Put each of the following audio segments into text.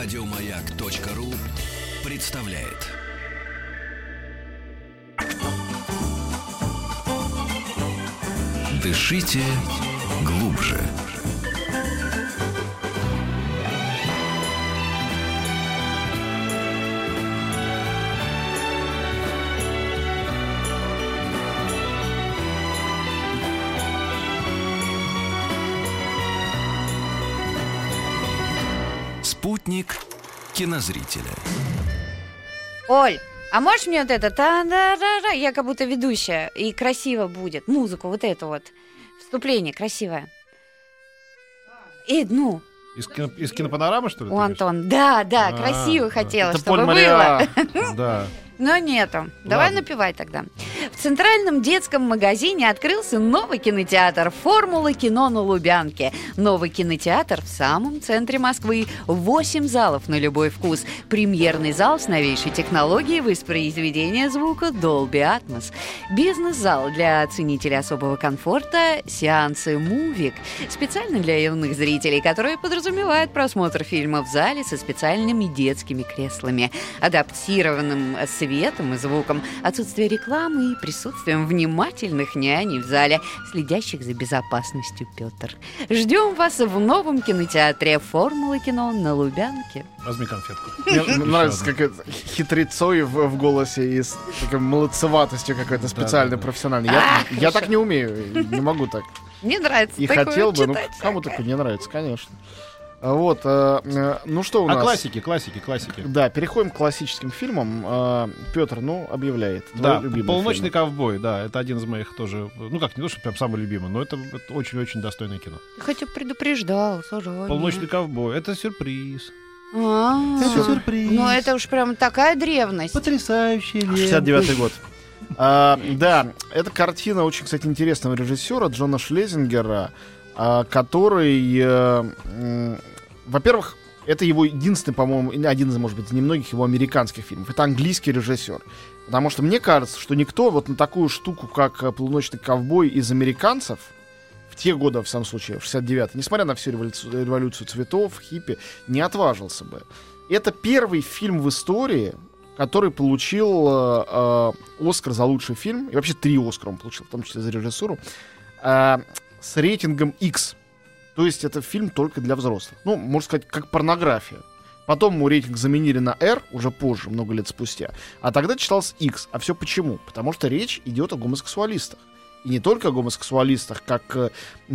Радиомаяк.ру представляет. Дышите глубже. Спутник кинозрителя. Оль, а можешь мне вот это та да да да я как будто ведущая, и красиво будет, музыку вот эту вот, вступление красивое. И, ну, Из, кино, из кинопанорамы, что ли? у? Антон, да, да, А, красиво хотела, Это чтобы Поль было. Да. Но нету. Давай Ладно. напивай тогда. В центральном детском магазине открылся новый кинотеатр «Формула кино на Лубянке». Новый кинотеатр в самом центре Москвы. Восемь залов на любой вкус. Премьерный зал с новейшей технологией воспроизведения звука Dolby Atmos. Бизнес-зал для ценителей особого комфорта. Сеансы «Мувик». Специально для юных зрителей, которые подразумевают просмотр фильма в зале со специальными детскими креслами, адаптированным светом и звуком, отсутствие рекламы и присутствием внимательных няней в зале, следящих за безопасностью Петр. Ждем вас в новом кинотеатре «Формула кино» на Лубянке. Возьми конфетку. Мне нравится как это хитрецой в, в голосе и с такой молодцеватостью какой-то специальной, да, да. профессиональной. Я, А, я так не умею, не могу так. Мне нравится И хотел бы, ну кому такое не нравится, конечно. А Вот, э, э, ну что у А нас? классики, классики, классики. Да, переходим к классическим фильмам. Петр, ну, объявляет. Да, «Полуночный фильм. ковбой», да, это один из моих тоже, ну как, не то, что прям самый любимый, но это, это очень-очень достойное кино. Хотя предупреждал, сажай. «Полуночный ковбой» — это сюрприз. А, сюрприз. Ну это уж прям такая древность. Потрясающий 69-й год. А, да, это картина очень, кстати, интересного режиссера Джона Шлезингера, а, который, э, во-первых, это его единственный, по-моему, один из, может быть, немногих его американских фильмов. Это английский режиссер. Потому что мне кажется, что никто вот на такую штуку, как э, «Полуночный ковбой» из американцев, в те годы, в самом случае, в 69 несмотря на всю революцию, революцию цветов, хиппи, не отважился бы. Это первый фильм в истории, который получил э, э, Оскар за лучший фильм. И вообще три Оскара он получил, в том числе за режиссуру. э, с рейтингом X. То есть это фильм только для взрослых. Ну, можно сказать, как порнография. Потом ему рейтинг заменили на R уже позже, много лет спустя. А тогда читался X. А все почему? Потому что речь идет о гомосексуалистах. И не только о гомосексуалистах, как э,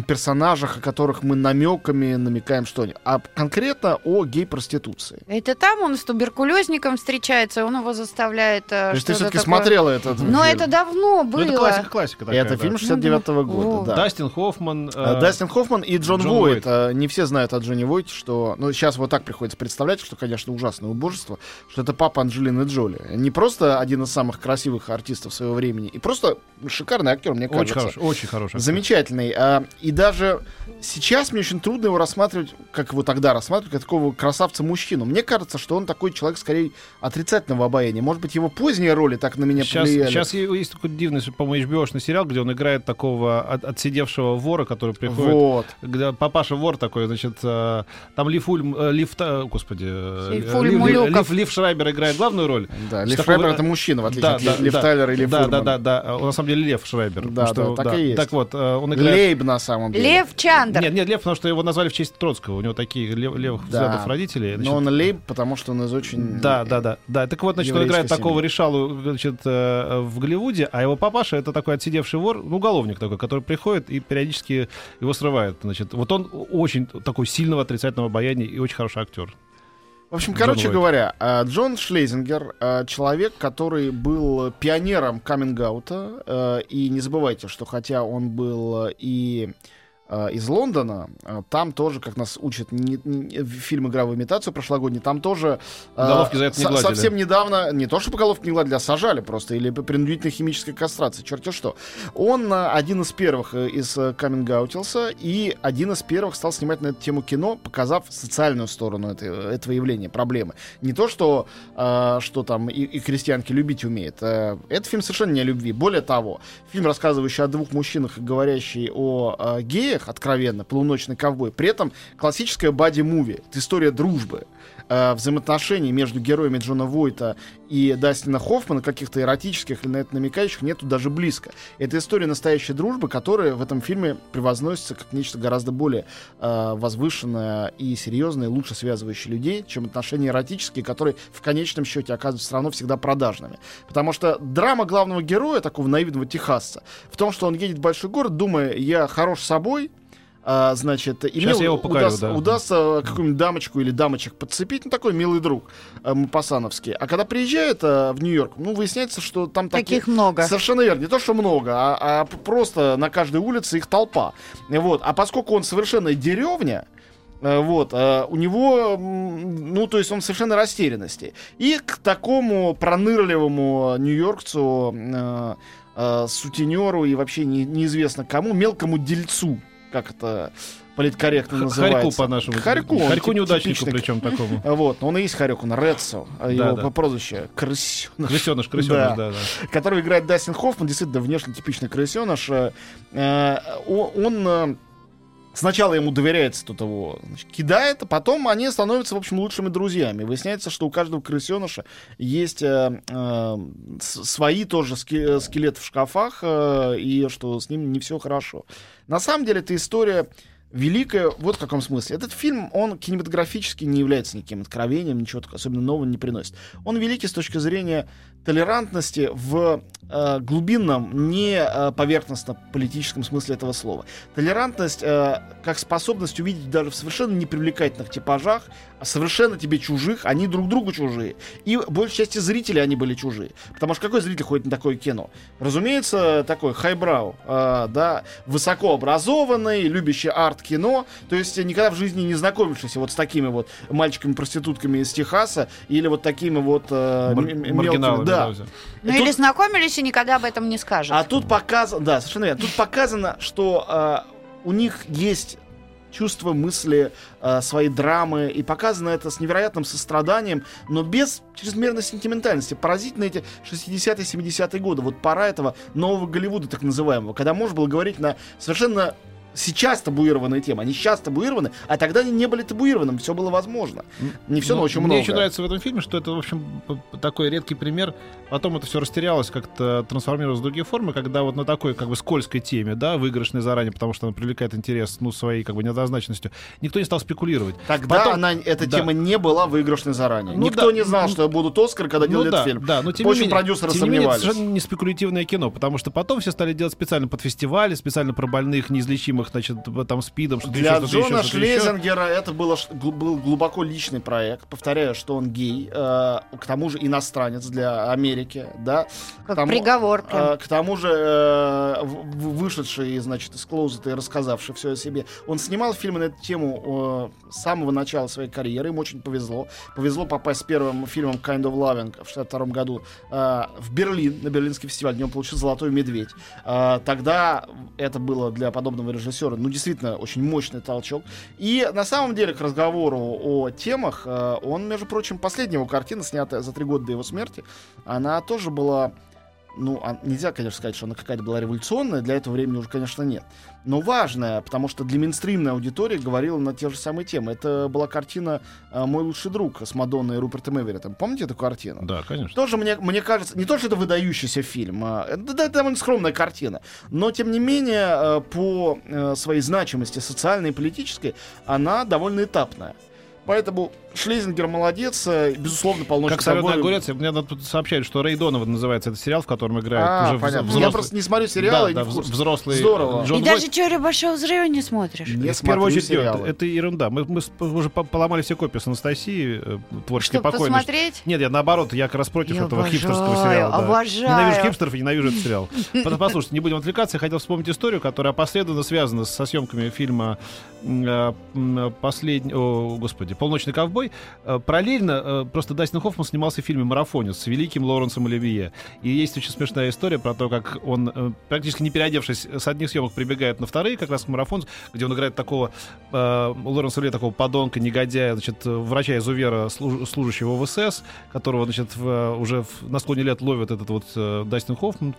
персонажах, о которых мы намеками намекаем что-нибудь, а конкретно о гей-проституции. Это там он с туберкулезником встречается, он его заставляет... э, То есть ты все-таки такое- смотрела этот Но фильм? это давно Ну, было. это классика, классика такая, Это да. фильм 69 года, О. да. Дастин Хоффман. А, э, Дастин Хоффман и Джон, Джон Войт. Войт. А, Не все знают о Джонни Войте, что... Ну, сейчас вот так приходится представлять, что, конечно, ужасное убожество, что это папа Анджелины Джоли. Не просто один из самых красивых артистов своего времени, и просто шикарный актер, мне Очень хороший, очень хороший. Замечательный. А, и даже сейчас мне очень трудно его рассматривать, как его тогда рассматривать, как такого красавца-мужчину. Мне кажется, что он такой человек, скорее, отрицательного обаяния. Может быть, его поздние роли так на меня Сейчас, повлияли. сейчас есть такой дивный, по-моему, hbo сериал, где он играет такого от- отсидевшего вора, который приходит. Вот. Где папаша вор такой, значит, э, там Лив Ульм, э, господи, э, э, Улюков. Лив- Лив Шрайбер играет главную роль. Да, С Лив такого- Шрайбер это мужчина, в отличие Да, от да, Лив да. Тайлера или Да, да, да, да. На самом деле Лев Шрайбер. Да, потому да, так и есть. Так вот, э, он играет... Лейб на самом деле. Лев Чандр. Нет, нет, Лев, потому что его назвали в честь Троцкого. У него такие лев- левых Да. взглядов родителей. значит, Но он лейб, потому что он из очень... Да, да, да, да. Так вот, значит, он играет такого семьи. решалу, значит, э, в Голливуде, а его папаша это такой отсидевший вор, ну, уголовник такой, который приходит и периодически его срывает. Значит, вот он очень такой сильного отрицательного обаяния и очень хороший актер. В общем, Джон короче Войт. говоря, а, Джон Шлезингер, а, человек, который был пионером каминг-аута, э, и не забывайте, что хотя он был э, и э, из Лондона, э, там тоже, как нас учат не- не- фильм «Игра в имитацию» прошлогодний, там тоже... э, Уголовки за это не со- гладили. Совсем недавно, не то, что по головке не гладили, а сажали просто, или по принудительной химической кастрации, черти что. Он э, один из первых э, из э, каминг-аутился, и один из первых стал снимать на эту тему кино, показав социальную сторону этой, этого явления, проблемы. Не то, что, э, что там и, и крестьянки любить умеют. Э, это фильм совершенно не о любви. Более того, фильм, рассказывающий о двух мужчинах говорящий о э, геях, откровенно, полуночный ковбой. При этом классическая бади-муви. Это история дружбы. Э, взаимоотношений между героями Джона Войта и Дастина Хоффмана, каких-то эротических или на это намекающих, нету даже близко. Это история настоящей дружбы, которая в этом фильме превозносится как нечто гораздо более э, возвышенное и серьезное, лучше связывающее людей, чем отношения эротические, которые в конечном счете оказываются все равно всегда продажными. Потому что драма главного героя, такого наивного техасца, в том, что он едет в большой город, думая, я хорош собой, а, значит, и Сейчас мне я его покорю, удаст- да. удастся какую-нибудь дамочку или дамочек подцепить, ну, такой милый друг э, Мапасановский. А когда приезжает э, в Нью-Йорк, ну, выясняется, что там таких... Таких много. Совершенно верно. Не то, что много, а, а просто на каждой улице их толпа. Вот. А поскольку он совершенно деревня, э, вот, э, у него, ну, то есть он совершенно растерянности. И к такому пронырливому нью-йоркцу, э, э, сутенеру и вообще не- неизвестно кому, мелкому дельцу, как это политкорректно Х- называется. Харьку по-нашему. Харьку. Харьку неудачнику причем такому. Вот, но он и есть Харек, он Редсо, а его да. прозвище Крысёныш. Крысеныш, крысеныш, Да. да, да. Которого играет Дастин Хоффман, действительно внешне типичный крысеныш. Э, Он э, сначала ему доверяется, тут его значит, кидает, а потом они становятся, в общем, лучшими друзьями. Выясняется, что у каждого крысеныша есть э, э, свои тоже э, скелеты в шкафах, э, и что с ним не все хорошо. На самом деле, эта история великая вот в каком смысле. Этот фильм, он кинематографически не является никаким откровением, ничего особенно нового не приносит. Он великий с точки зрения толерантности в э, глубинном, не э, поверхностно-политическом смысле этого слова. Толерантность э, как способность увидеть даже в совершенно непривлекательных типажах, а совершенно тебе чужих, они друг другу чужие. И большей части зрителей они были чужие. Потому что какой зритель ходит на такое кино? Разумеется, такой хайбрау, э, да, высокообразованный, любящий арт-кино, то есть никогда в жизни не знакомившийся вот с такими вот мальчиками-проститутками из Техаса или вот такими вот э, Мар- мелкими, да. да. Ну И или тут- знакомились и никогда об этом не скажут. а тут показано, да, совершенно верно. Тут показано, что э, у них есть чувство мысли, э, своей драмы, и показано это с невероятным состраданием, но без чрезмерной сентиментальности. Поразительно эти 60-е, 70-е годы. Вот пора этого нового Голливуда, так называемого, когда можно было говорить на совершенно сейчас табуированные темы. Они сейчас табуированы, а тогда они не были табуированными, все было возможно. Не все, но Ну, очень Мне много. еще нравится в этом фильме, что это, в общем, такой редкий пример. Потом это все растерялось, как-то трансформировалось в другие формы, когда вот на такой как бы скользкой теме, да, выигрышной заранее, потому что она привлекает интерес, ну, своей как бы неоднозначностью, никто не стал спекулировать. Тогда Потом- она, эта да. тема не была выигрышной заранее. Ну Никто да, не знал, ну, что будут Оскар, когда делали да, этот фильм. да, но тем Очень не менее, продюсеры тем не менее, это сомневались. совершенно не спекулятивное кино, потому что потом все стали делать специально под фестивали, специально про больных, неизлечимых, значит, там спидом, что-то Для еще, что-то Джона еще, что-то еще. Шлезингера это было, был глубоко личный проект. Повторяю, что он гей, э, к тому же иностранец для Америки, да. Как К тому- приговор прям. э, к тому же э, вышедший, значит, из клоузета и рассказавший все о себе. Он снимал фильмы на эту тему э, с самого начала своей карьеры. Ему очень повезло. Повезло попасть с первым фильмом Kind of Loving в 62 году э, в Берлин, на Берлинский фестиваль, где он получил «Золотой медведь». Э, тогда это было для подобного режиссера, ну, действительно, очень мощный толчок. И на самом деле, к разговору о темах, э, он, между прочим, последняя его картина, снятая за три года до его смерти, она тоже была ну, а нельзя, конечно, сказать, что она какая-то была революционная, для этого времени уже, конечно, нет. Но важная, потому что для мейнстримной аудитории говорила на те же самые темы. Это была картина э, «Мой лучший друг» с Мадонной и Рупертом Эвереттом. Помните эту картину? Да, конечно. Тоже мне, мне кажется, не то, что это выдающийся фильм, а, это, это довольно скромная картина, но тем не менее э, по э, своей значимости социальной и политической она довольно этапная. Поэтому Шлезингер молодец, э, безусловно, полночный Как соленый огурец, мне надо тут сообщают, что Рэй Донован называется этот сериал, в котором играет А, уже понятно. взрослый. Я просто не смотрю сериалы, да, и да, взрослый Здорово. Джон И Войт. даже теорию большого взрыва не смотришь. Не в первую очередь, сериалы. это, это ерунда. Мы, мы уже по- поломали все копии с Анастасией, э, творчески Чтобы покойной. посмотреть? Нет, я наоборот, я как раз против Я этого обожаю, хипстерского сериала. да. обожаю. Ненавижу хипстеров и ненавижу этот сериал. Пос- Послушайте, не будем отвлекаться. Я хотел вспомнить историю, которая опосредованно связана со съемками фильма э, «Последний...» О, господи, «Полночный ковбой». Э, Параллельно э, просто Дастин Хоффман снимался в фильме «Марафонец» с великим Лоренсом Оливье. И есть очень смешная история про то, как он, э, практически не переодевшись, с одних съемок прибегает на вторые, как раз к «Марафонцу», где он играет такого Лоренса Оливье, такого подонка, негодяя, значит, врача-изувера, служ- служащего в СС, которого, значит, уже на склоне лет ловит этот вот Дастин Хоффман,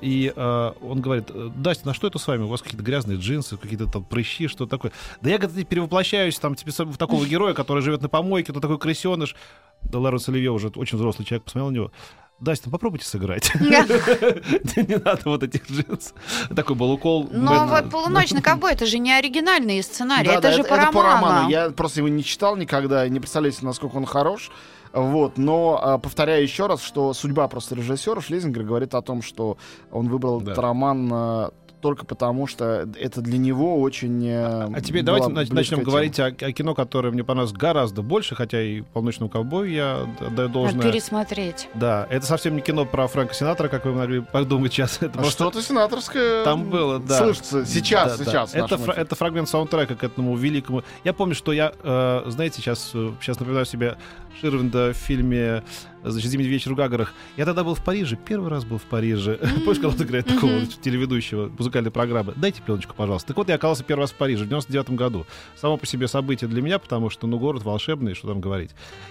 и э, он говорит, «Э, Дастин, а что это с вами? У вас какие-то грязные джинсы, какие-то там прыщи, что такое? Да я как-то перевоплощаюсь там типа, в такого героя, который живет на помойке, то такой крысеныш. Да Ларус Оливье уже очень взрослый человек, посмотрел на него. Дастин, попробуйте сыграть. Не надо вот этих джинс. Такой был укол. Но вот «Полуночный ковбой» — это же не оригинальный сценарий, это же по роману. Я просто его не читал никогда, не представляете, насколько он хорош. Вот, но а, повторяю еще раз, что судьба просто режиссера Шлезингера говорит о том, что он выбрал да. этот роман а, только потому, что это для него очень... Э, а теперь давайте начнем тема. говорить о, о кино, которое мне понравилось гораздо больше, хотя и «Полночному ковбою» я даю должное. Надо пересмотреть. Да, это совсем не кино про Фрэнка Синатора, как вы могли подумать сейчас. Это а просто... Что-то сенаторское Там было, да. Слышится сейчас, да, сейчас. Да. Это, фра- это фрагмент саундтрека к этому великому... Я помню, что я, э, знаете, сейчас, сейчас напоминаю себе Ширвинда в фильме значит, «Зимний вечер в Гагарах». Я тогда был в Париже, первый раз был в Париже. Помнишь, когда он играет такого телеведущего музыкальной программы? Дайте пленочку, пожалуйста. Так вот, я оказался первый раз в Париже в 99 году. Само по себе событие для меня, потому что, ну, город волшебный, что там говорить.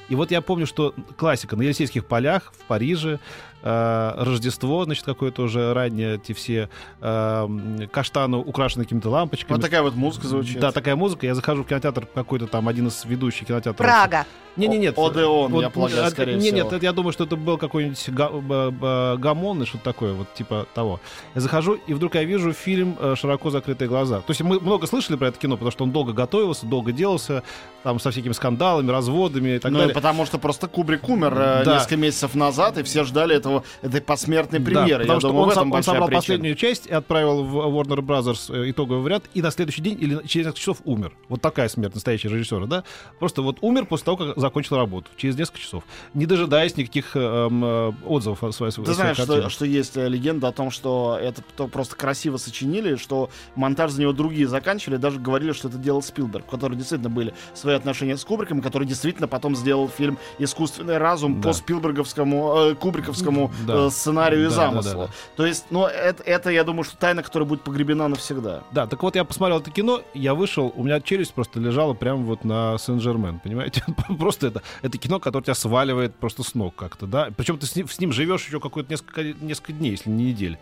И вот я помню, что классика на Елисейских полях в Париже, Рождество, значит, какое-то уже раннее, эти все э, каштаны украшены какими-то лампочками. Вот такая вот музыка звучит. Да, такая музыка. Я захожу в кинотеатр какой-то там, один из ведущих кинотеатров. Прага. Не-не-нет. Одеон, вот, я полагаю, скорее не, всего. Нет, я думаю, что это был какой-нибудь га- гамон и что-то такое, вот типа того. Я захожу, и вдруг я вижу фильм э, «Широко закрытые глаза». То есть мы много слышали про это кино, потому что он долго готовился, долго делался, там со всякими скандалами, разводами и так ну, далее. потому что просто Кубрик умер э, да. несколько месяцев назад, и все ждали этого, этой посмертной премьеры. Да, потому я что думаю, он, он собрал причина. последнюю часть и отправил в Warner Brothers э, итоговый вариант, и на следующий день или через несколько часов умер. Вот такая смерть настоящего режиссера, да? Просто вот умер после того, как закончил работу через несколько часов, не дожидаясь никаких э, э, отзывов о своей Ты знаешь, что, что есть легенда о том, что это просто красиво сочинили, что монтаж за него другие заканчивали, даже говорили, что это делал Спилберг, у которого действительно были свои отношения с Кубриком, который действительно потом сделал фильм «Искусственный разум» да. по Спилберговскому, э, Кубриковскому да. э, сценарию и да, замыслу. Да, да, да. То есть, ну, это, это, я думаю, что тайна, которая будет погребена навсегда. Да, так вот я посмотрел это кино, я вышел, у меня челюсть просто лежала прямо вот на Сен-Жермен, понимаете? просто это, это кино, которое тебя сваливает просто с ног как-то, да? Причем ты с ним, с ним живешь еще какое-то несколько, несколько дней, если не недель.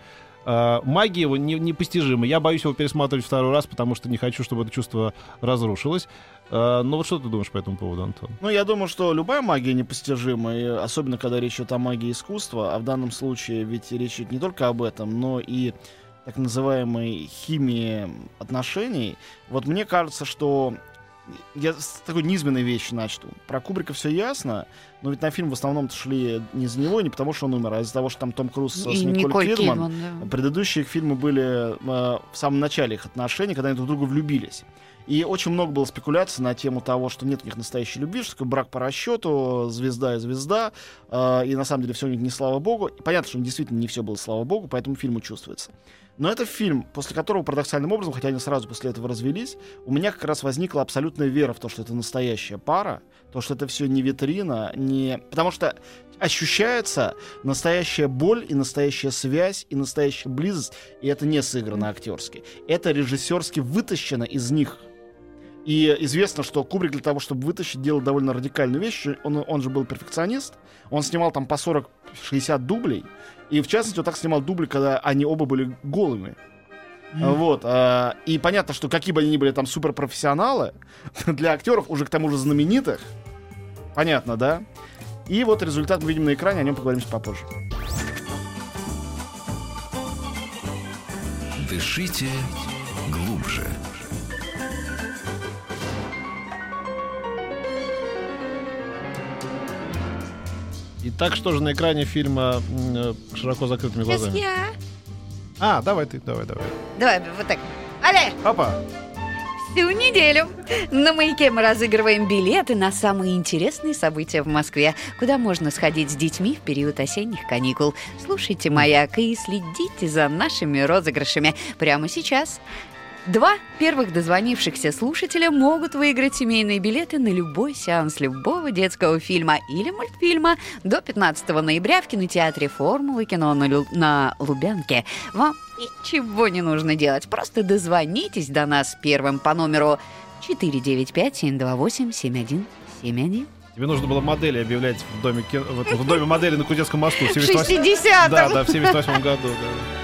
Uh, магия его не, непостижима. Я боюсь его пересматривать второй раз, потому что не хочу, чтобы это чувство разрушилось. Uh, ну вот что ты думаешь по этому поводу, Антон? Ну, я думаю, что любая магия непостижима, и особенно когда речь идет о магии искусства, а в данном случае ведь речь идет не только об этом, но и так называемой химии отношений. Вот мне кажется, что я с такой низменной вещи начну. Про Кубрика все ясно, но ведь на фильм в основном шли не из-за него, не потому что он умер, а из-за того, что там Том Круз с Николь, Николь Кидман. Кидман да. Предыдущие их фильмы были э, в самом начале их отношений, когда они друг друга влюбились. И очень много было спекуляций на тему того, что нет у них настоящей любви, что такое брак по расчету, звезда и звезда, э, и на самом деле все у них не слава богу. И понятно, что действительно не все было слава богу, поэтому фильму чувствуется. Но это фильм, после которого парадоксальным образом, хотя они сразу после этого развелись, у меня как раз возникла абсолютная вера в то, что это настоящая пара, то, что это все не витрина, не... Потому что ощущается настоящая боль и настоящая связь и настоящая близость, и это не сыграно актерски. Это режиссерски вытащено из них. И известно, что Кубрик для того, чтобы вытащить, делал довольно радикальную вещь. Он, он же был перфекционист. Он снимал там по 40-60 дублей. И в частности, он так снимал дубли, когда они оба были голыми. Mm. Вот. А, и понятно, что какие бы они ни были там суперпрофессионалы, для актеров, уже к тому же знаменитых, понятно, да? И вот результат мы видим на экране, о нем поговорим попозже. Дышите глубже. Итак, что же на экране фильма э, широко закрытыми глазами? Я. А, давай ты, давай, давай. Давай, вот так. Але! Папа! Всю неделю на «Маяке» мы разыгрываем билеты на самые интересные события в Москве, куда можно сходить с детьми в период осенних каникул. Слушайте «Маяк» и следите за нашими розыгрышами прямо сейчас. Два первых дозвонившихся слушателя могут выиграть семейные билеты на любой сеанс любого детского фильма или мультфильма до 15 ноября в кинотеатре «Формулы кино» на, Лю- на Лубянке. Вам ничего не нужно делать, просто дозвонитесь до нас первым по номеру 495-728-7171. Тебе нужно было модели объявлять в доме, в, в доме модели на Кудетском мосту. В 60 Да, да, в 78 году. Да.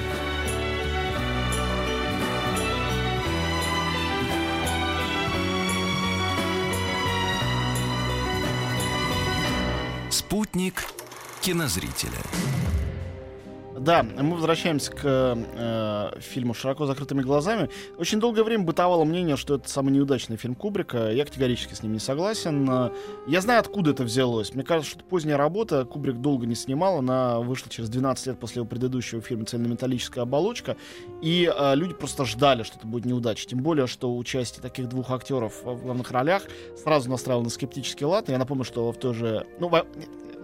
Спутник кинозрителя. Да, мы возвращаемся к э, фильму «Широко закрытыми глазами». Очень долгое время бытовало мнение, что это самый неудачный фильм Кубрика. Я категорически с ним не согласен. Я знаю, откуда это взялось. Мне кажется, что поздняя работа Кубрик долго не снимал. Она вышла через 12 лет после его предыдущего фильма «Цельнометаллическая оболочка». И э, люди просто ждали, что это будет неудача. Тем более, что участие таких двух актеров в главных ролях сразу настраивал на скептический лад. Я напомню, что в той же... Ну,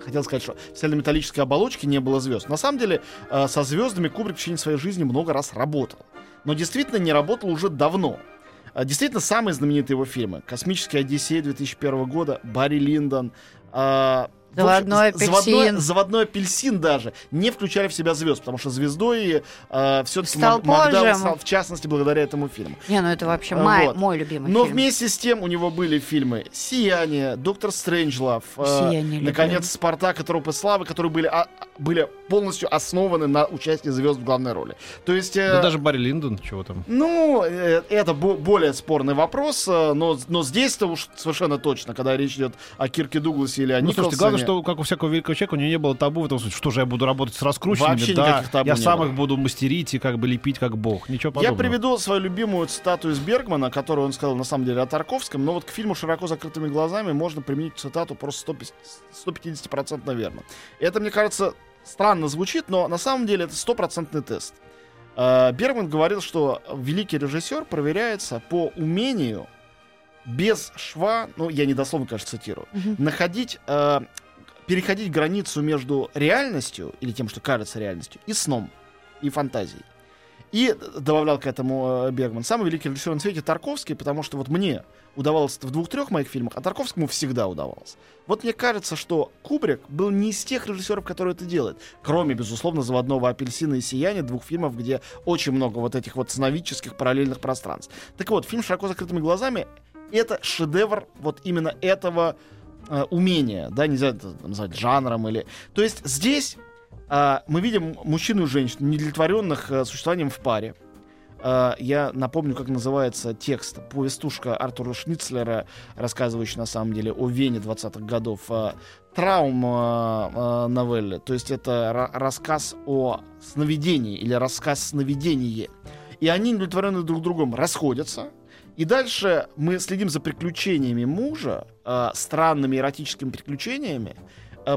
хотел сказать, что в цельнометаллической оболочке не было звезд. На самом деле, э, со звездами Кубрик в течение своей жизни много раз работал. Но действительно не работал уже давно. А, Действительно, самые знаменитые его фильмы. «Космическая Одиссея» 2001 года, «Барри Линдон», а, в общем, «Заводной з- заводной, апельсин». заводной апельсин даже не включали в себя звезд, потому что звездой все-таки Стал позже. стал, в частности, благодаря этому фильму. Не, ну это вообще Вот. мой, мой любимый Но фильм. вместе с тем у него были фильмы «Сияние», «Доктор Стрэнджлав», э, «Сияние» люблю. наконец, «Спартак» и «Тропы славы», которые были, а- были полностью основаны на участии звезд в главной роли. То есть... э, Да даже Барри Линдон, чего там. ну, э, это бо- более спорный вопрос, э, но, но здесь-то уж совершенно точно, когда речь идет о Кирке Дугласе или о Ну, слушайте, главное, Николсоне. что, как у всякого великого человека, у него не было табу в этом смысле, что же я буду работать с раскрученными, Вообще да, табу я сам было. их буду мастерить и как бы лепить как бог. Ничего Я подобного. приведу свою любимую цитату из Бергмана, которую он сказал на самом деле о Тарковском, но вот к фильму «Широко закрытыми глазами» можно применить цитату просто 150 150% верно. Это, мне кажется, странно звучит, но на самом деле это стопроцентный тест. Э, Бергман говорил, что великий режиссер проверяется по умению без шва, ну, я недословно, конечно, цитирую, Мгм. находить, э, переходить границу между реальностью, или тем, что кажется реальностью, и сном, и фантазией. И добавлял к этому э, Бергман. Самый великий режиссер на свете Тарковский, потому что вот мне удавалось в двух-трех моих фильмах, а Тарковскому всегда удавалось. Вот мне кажется, что Кубрик был не из тех режиссеров, которые это делают. Кроме, безусловно, «Заводного апельсина» и «Сияния», двух фильмов, где очень много вот этих вот сновидческих параллельных пространств. Так вот, фильм «Широко закрытыми глазами» — это шедевр вот именно этого э, умения, да, нельзя это назвать жанром или... То есть здесь а, мы видим мужчину и женщину, недовлетворенных э, существованием в паре. А, я напомню, как называется текст. Повестушка Артура Шницлера, рассказывающая на самом деле о Вене 20-х годов. а, Траум а, а, новеллы. То есть это ра- рассказ о сновидении или рассказ сновидение. И они, недовлетворенные друг другом, расходятся. И дальше мы следим за приключениями мужа, а, странными эротическими приключениями, а,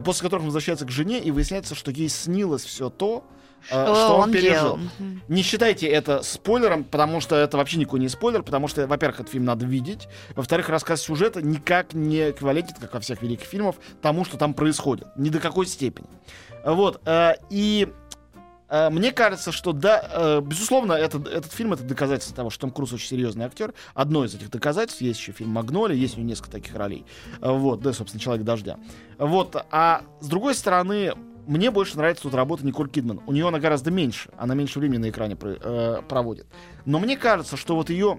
после которых он возвращается к жене, и выясняется, что ей снилось все то, а, Что что он, он пережил. делал. Не считайте это спойлером, потому что это вообще никакой не спойлер, потому что, во-первых, этот фильм надо видеть, во-вторых, рассказ сюжета никак не эквивалентит, как во всех великих фильмах, тому, что там происходит. Ни до какой степени. Вот. э, И э, мне кажется, что да, э, безусловно, этот, этот фильм это доказательство того, что Том Круз очень серьезный актер. Одно из этих доказательств есть еще фильм Магноли, есть у него несколько таких ролей. Э, Вот, да, собственно, Человек дождя. Вот. А с другой стороны, мне больше нравится тут работа Николь Кидман. У нее она гораздо меньше, она меньше времени на экране про- э, проводит. Но мне кажется, что вот ее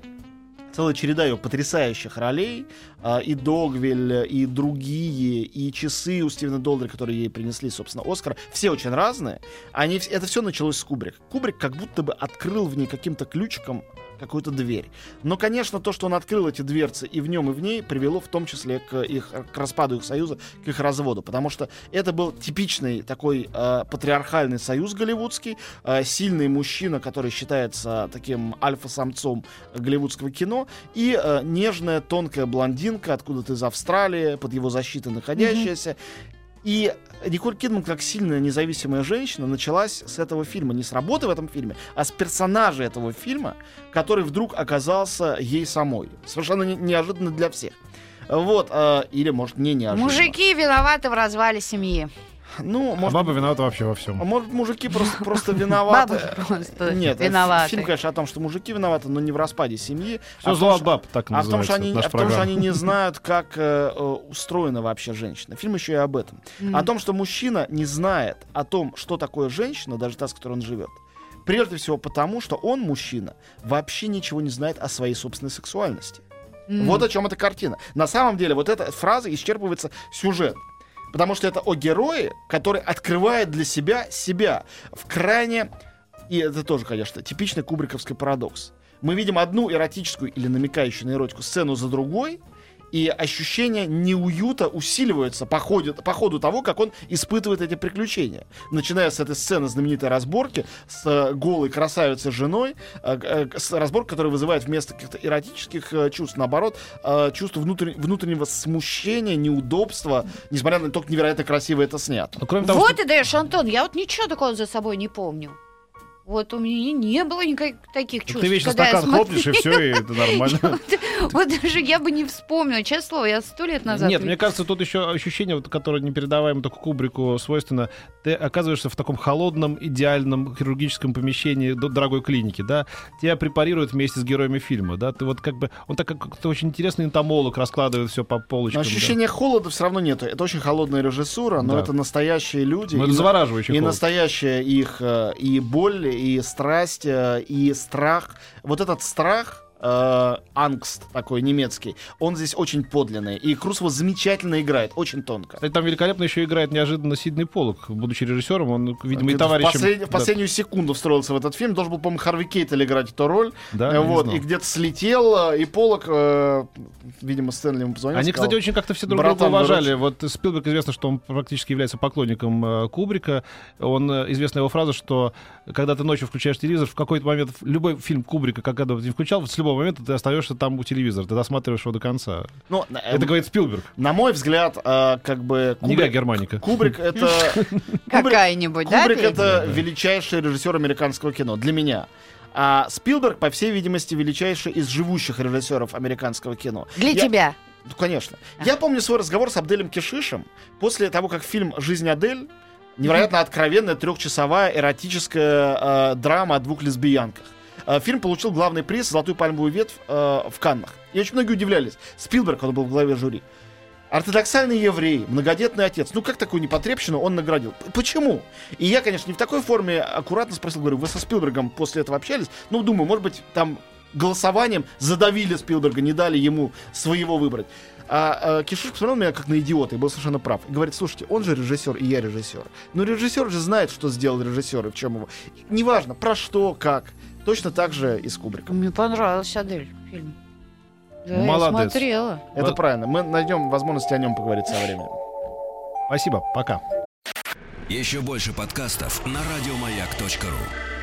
целая череда ее потрясающих ролей, а, и Догвиль, и другие, и часы у Стивена Долдера, которые ей принесли, собственно, Оскар, все очень разные. Они, это все началось с Кубрик. Кубрик как будто бы открыл в ней каким-то ключиком какую-то дверь. Но, конечно, то, что он открыл эти дверцы и в нем, и в ней, привело в том числе к их к распаду их союза, к их разводу. Потому что это был типичный такой э, патриархальный союз голливудский, э, сильный мужчина, который считается таким альфа-самцом голливудского кино, и э, нежная, тонкая блондинка, откуда-то из Австралии, под его защитой находящаяся. И Николь Кидман, как сильная независимая женщина, началась с этого фильма. Не с работы в этом фильме, а с персонажа этого фильма, который вдруг оказался ей самой. Совершенно не- неожиданно для всех. Вот, э, или, может, не неожиданно. Мужики виноваты в развале семьи. Ну, А может, баба виновата вообще во всем. а может, мужики просто, просто виноваты. Бабы просто Нет, виноваты. фильм, конечно, о том, что мужики виноваты, но не в распаде семьи. Все а зло от баб, так а в том, что называется они, а в том, что они не знают, как э, э, устроена вообще женщина. Фильм еще и об этом. Мгм. О том, что мужчина не знает о том, что такое женщина, даже та, с которой он живет. Прежде всего потому, что он, мужчина, вообще ничего не знает о своей собственной сексуальности. М. Вот о чем эта картина. На самом деле, вот эта фраза исчерпывается сюжет. Потому что это о герое, который открывает для себя себя в крайне... И это тоже, конечно, типичный кубриковский парадокс. Мы видим одну эротическую или намекающую на эротику сцену за другой, И ощущение неуюта усиливается по ходу, по ходу того, как он испытывает эти приключения. Начиная с этой сцены знаменитой разборки с э, голой красавицей женой, э, э, с разборкой, которая вызывает вместо каких-то эротических э, чувств, наоборот, э, чувство внутрен- внутреннего смущения, неудобства, несмотря на то, как невероятно красиво это снято. Ну, кроме того, Вот что- ты даешь, Антон, я вот ничего такого за собой не помню. Вот у меня не было никаких таких чувств. ты вечно когда стакан хлопнешь, и все, и это нормально. Вот, даже я бы не вспомнила, честное слово, я сто лет назад... Нет, мне кажется, тут еще ощущение, вот, которое непередаваемо только Кубрику свойственно. Ты оказываешься в таком холодном, идеальном хирургическом помещении до- дорогой клиники, да? Тебя препарируют вместе с героями фильма, да? Ты вот как бы... Он так как как-то очень интересный энтомолог раскладывает все по Но полочкам. да. ощущения холода все равно нету. Это очень холодная режиссура, но Да. это настоящие люди. Ну, И это завораживающий И холод. настоящая их э, и боль, и страсть, э, и страх. Вот этот страх, э, ангст такой немецкий, он здесь очень подлинный. И Крусова замечательно играет, очень тонко. Кстати, там великолепно еще играет неожиданно Сидней Полок, будучи режиссером, он, видимо, и в, товарищем... послед- в да, последнюю секунду встроился в этот фильм. Должен был, по-моему, Харви Кейтель играть эту роль. да, вот, и где-то слетел, э, и Полок, э, видимо, Стэнли ему позвонил. Они, сказал, кстати, очень как-то все друг друга «Братан, уважали. выручи». Вот Спилберг известно, что он практически является поклонником э, Кубрика. Он э, известна его фраза, что когда ты ночью включаешь телевизор, в какой-то момент любой фильм Кубрика, когда ты не включал, с любого момента ты остаешься там у телевизора, ты досматриваешь его до конца. Ну, э, Это говорит Спилберг, на мой взгляд, э, как бы... не Гай Германика. Кубрик это... Кубрик- Какая-нибудь, да, Кубрик это величайший режиссер американского кино для меня. А Спилберг, по всей видимости, величайший из живущих режиссеров американского кино. Для Я- тебя. Ну, конечно. Я помню свой разговор с Абделем Кишишем после того, как фильм «Жизнь Адель» невероятно откровенная трехчасовая эротическая э, драма о двух лесбиянках. Э, фильм получил главный приз «Золотую пальмовую ветвь» э, в Каннах. И очень многие удивлялись. Спилберг, он был в главе жюри. Ортодоксальный еврей, многодетный отец. Ну как такую непотребщину он наградил? Почему? И я, конечно, не в такой форме аккуратно спросил, говорю, вы со Спилбергом после этого общались? Ну, думаю, может быть, там голосованием задавили Спилберга, не дали ему своего выбрать. А, а Кишиш посмотрел на меня как на идиота и был совершенно прав. И говорит, слушайте, он же режиссер, и я режиссер. Но режиссер же знает, что сделал режиссер и в чем его. Неважно, про что, как. Точно так же и с Кубриком. Мне понравился Адель фильм. Да, Молодец. я смотрела. Это Вот. правильно. Мы найдем возможность о нем поговорить со временем. Спасибо, пока. Еще больше подкастов на радиомаяк.ру.